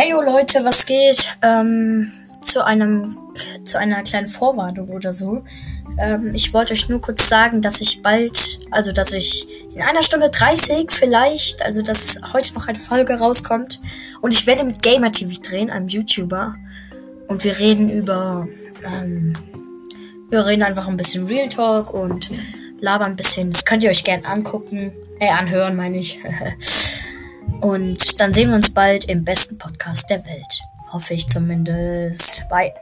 Hey yo Leute, was geht? Ähm, zu einem zu einer kleinen Vorwarnung oder so. Ähm, ich wollte euch nur kurz sagen, dass ich bald, also dass ich in einer Stunde 30 vielleicht, also dass heute noch eine Folge rauskommt und ich werde mit Gamer TV drehen, einem YouTuber und wir reden über ähm, wir reden einfach ein bisschen Real Talk und labern ein bisschen. Das könnt ihr euch gern angucken, äh anhören, meine ich. Und dann sehen wir uns bald im besten Podcast der Welt. Hoffe ich zumindest. Bye.